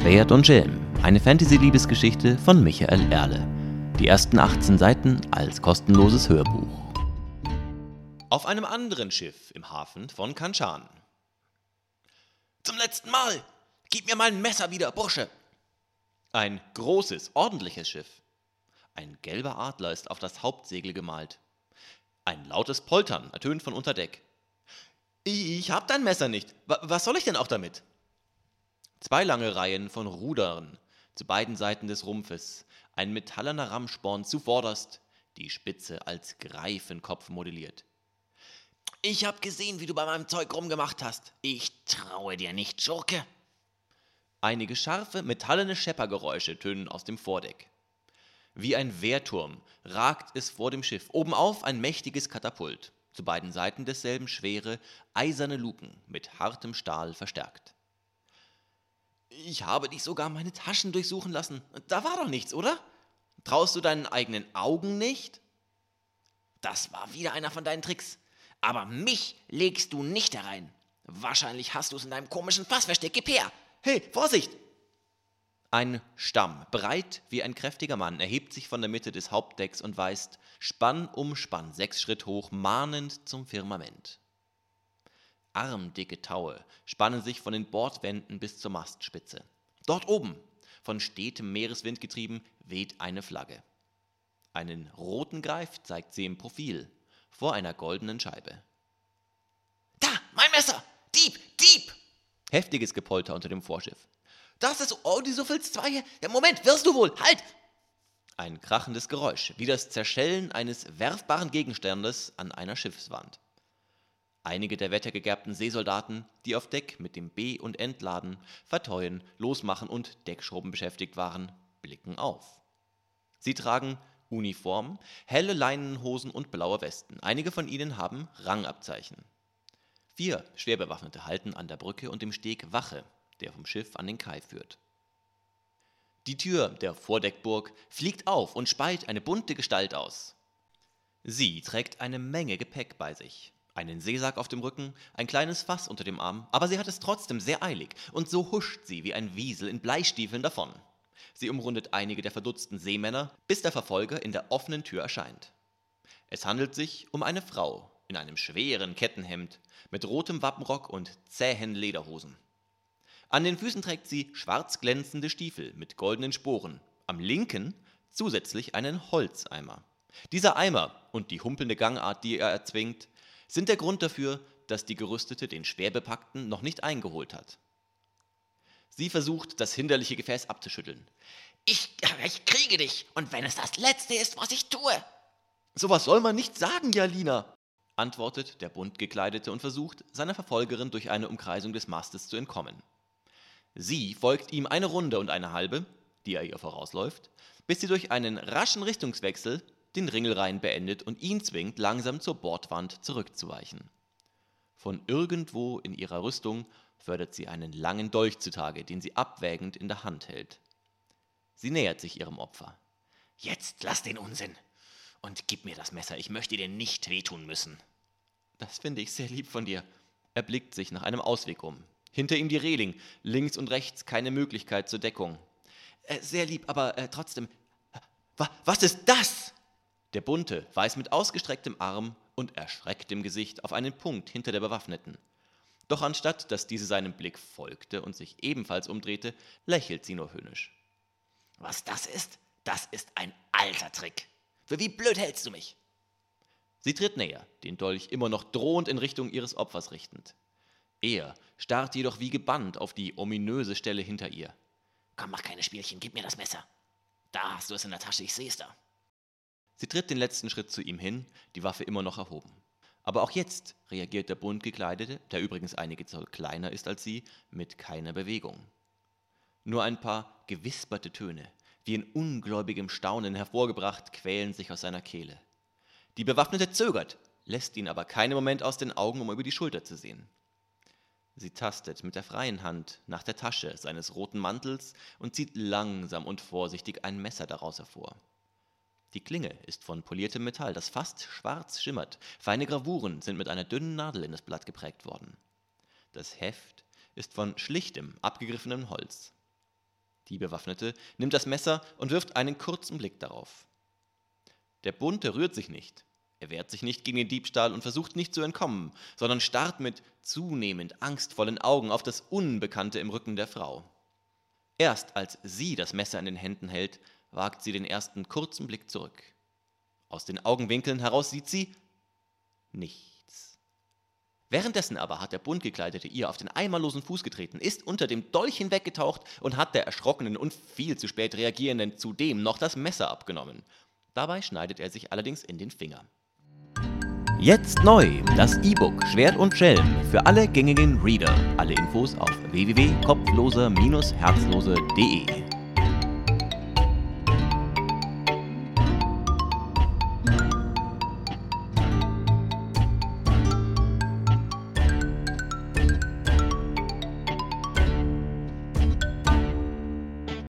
Schwert und Schelm, eine Fantasy-Liebesgeschichte von Michael Erle. Die ersten 18 Seiten als kostenloses Hörbuch. Auf einem anderen Schiff im Hafen von Kanchan. Zum letzten Mal! Gib mir mein Messer wieder, Bursche! Ein großes, ordentliches Schiff. Ein gelber Adler ist auf das Hauptsegel gemalt. Ein lautes Poltern ertönt von unter Deck. Ich hab dein Messer nicht. Was soll ich denn auch damit? Zwei lange Reihen von Rudern zu beiden Seiten des Rumpfes, ein metallerner Rammsporn zuvorderst, die Spitze als Greifenkopf modelliert. Ich hab gesehen, wie du bei meinem Zeug rumgemacht hast. Ich traue dir nicht, Schurke. Einige scharfe, metallene Scheppergeräusche tönen aus dem Vordeck. Wie ein Wehrturm ragt es vor dem Schiff, obenauf ein mächtiges Katapult, zu beiden Seiten desselben schwere, eiserne Luken mit hartem Stahl verstärkt. Ich habe dich sogar meine Taschen durchsuchen lassen. Da war doch nichts, oder? Traust du deinen eigenen Augen nicht? Das war wieder einer von deinen Tricks. Aber mich legst du nicht herein. Wahrscheinlich hast du es in deinem komischen Fass versteckt. Gib her! Hey, Vorsicht! Ein Stamm, breit wie ein kräftiger Mann, erhebt sich von der Mitte des Hauptdecks und weist Spann um Spann sechs Schritt hoch, mahnend zum Firmament. Armdicke Taue spannen sich von den Bordwänden bis zur Mastspitze. Dort oben, von stetem Meereswind getrieben, weht eine Flagge. Einen roten Greif zeigt sie im Profil, vor einer goldenen Scheibe. Da, mein Messer! Dieb, Dieb! Heftiges Gepolter unter dem Vorschiff. Das ist Odysophils 2. Ja, Moment, wirst du wohl! Halt! Ein krachendes Geräusch, wie das Zerschellen eines werfbaren Gegenstandes an einer Schiffswand. Einige der wettergegerbten Seesoldaten, die auf Deck mit dem Be- und Entladen, Verteuen, Losmachen und Deckschrubben beschäftigt waren, blicken auf. Sie tragen Uniform, helle Leinenhosen und blaue Westen. Einige von ihnen haben Rangabzeichen. Vier Schwerbewaffnete halten an der Brücke und im Steg Wache, der vom Schiff an den Kai führt. Die Tür der Vordeckburg fliegt auf und speit eine bunte Gestalt aus. Sie trägt eine Menge Gepäck bei sich einen Seesack auf dem Rücken, ein kleines Fass unter dem Arm, aber sie hat es trotzdem sehr eilig, und so huscht sie wie ein Wiesel in Bleistiefeln davon. Sie umrundet einige der verdutzten Seemänner, bis der Verfolger in der offenen Tür erscheint. Es handelt sich um eine Frau in einem schweren Kettenhemd, mit rotem Wappenrock und zähen Lederhosen. An den Füßen trägt sie schwarz glänzende Stiefel mit goldenen Sporen, am linken zusätzlich einen Holzeimer. Dieser Eimer und die humpelnde Gangart, die er erzwingt, sind der Grund dafür, dass die Gerüstete den Schwerbepackten noch nicht eingeholt hat. Sie versucht, das hinderliche Gefäß abzuschütteln. Ich, ich kriege dich, und wenn es das Letzte ist, was ich tue. Sowas soll man nicht sagen, Jalina, antwortet der bunt gekleidete und versucht, seiner Verfolgerin durch eine Umkreisung des Mastes zu entkommen. Sie folgt ihm eine Runde und eine halbe, die er ihr vorausläuft, bis sie durch einen raschen Richtungswechsel den Ringelreihen beendet und ihn zwingt, langsam zur Bordwand zurückzuweichen. Von irgendwo in ihrer Rüstung fördert sie einen langen Dolch zutage, den sie abwägend in der Hand hält. Sie nähert sich ihrem Opfer. Jetzt lass den Unsinn und gib mir das Messer, ich möchte dir nicht wehtun müssen. Das finde ich sehr lieb von dir. Er blickt sich nach einem Ausweg um. Hinter ihm die Reling, links und rechts keine Möglichkeit zur Deckung. Äh, sehr lieb, aber äh, trotzdem. Was ist das? Der Bunte weist mit ausgestrecktem Arm und erschrecktem Gesicht auf einen Punkt hinter der Bewaffneten. Doch anstatt dass diese seinem Blick folgte und sich ebenfalls umdrehte, lächelt sie nur höhnisch. Was das ist, das ist ein alter Trick. Für wie blöd hältst du mich? Sie tritt näher, den Dolch immer noch drohend in Richtung ihres Opfers richtend. Er starrt jedoch wie gebannt auf die ominöse Stelle hinter ihr. Komm, mach keine Spielchen, gib mir das Messer. Da hast du es in der Tasche, ich seh's da. Sie tritt den letzten Schritt zu ihm hin, die Waffe immer noch erhoben. Aber auch jetzt reagiert der bunt gekleidete, der übrigens einige Zoll kleiner ist als sie, mit keiner Bewegung. Nur ein paar gewisperte Töne, wie in ungläubigem Staunen hervorgebracht, quälen sich aus seiner Kehle. Die Bewaffnete zögert, lässt ihn aber keinen Moment aus den Augen, um über die Schulter zu sehen. Sie tastet mit der freien Hand nach der Tasche seines roten Mantels und zieht langsam und vorsichtig ein Messer daraus hervor. Die Klinge ist von poliertem Metall, das fast schwarz schimmert. Feine Gravuren sind mit einer dünnen Nadel in das Blatt geprägt worden. Das Heft ist von schlichtem, abgegriffenem Holz. Die Bewaffnete nimmt das Messer und wirft einen kurzen Blick darauf. Der Bunte rührt sich nicht. Er wehrt sich nicht gegen den Diebstahl und versucht nicht zu entkommen, sondern starrt mit zunehmend angstvollen Augen auf das Unbekannte im Rücken der Frau. Erst als sie das Messer in den Händen hält, wagt sie den ersten kurzen Blick zurück. Aus den Augenwinkeln heraus sieht sie nichts. Währenddessen aber hat der bunt gekleidete ihr auf den eimerlosen Fuß getreten, ist unter dem Dolch hinweggetaucht und hat der erschrockenen und viel zu spät reagierenden zudem noch das Messer abgenommen. Dabei schneidet er sich allerdings in den Finger. Jetzt neu das E-Book Schwert und Schelm für alle gängigen Reader. Alle Infos auf www.kopfloser-herzlose.de.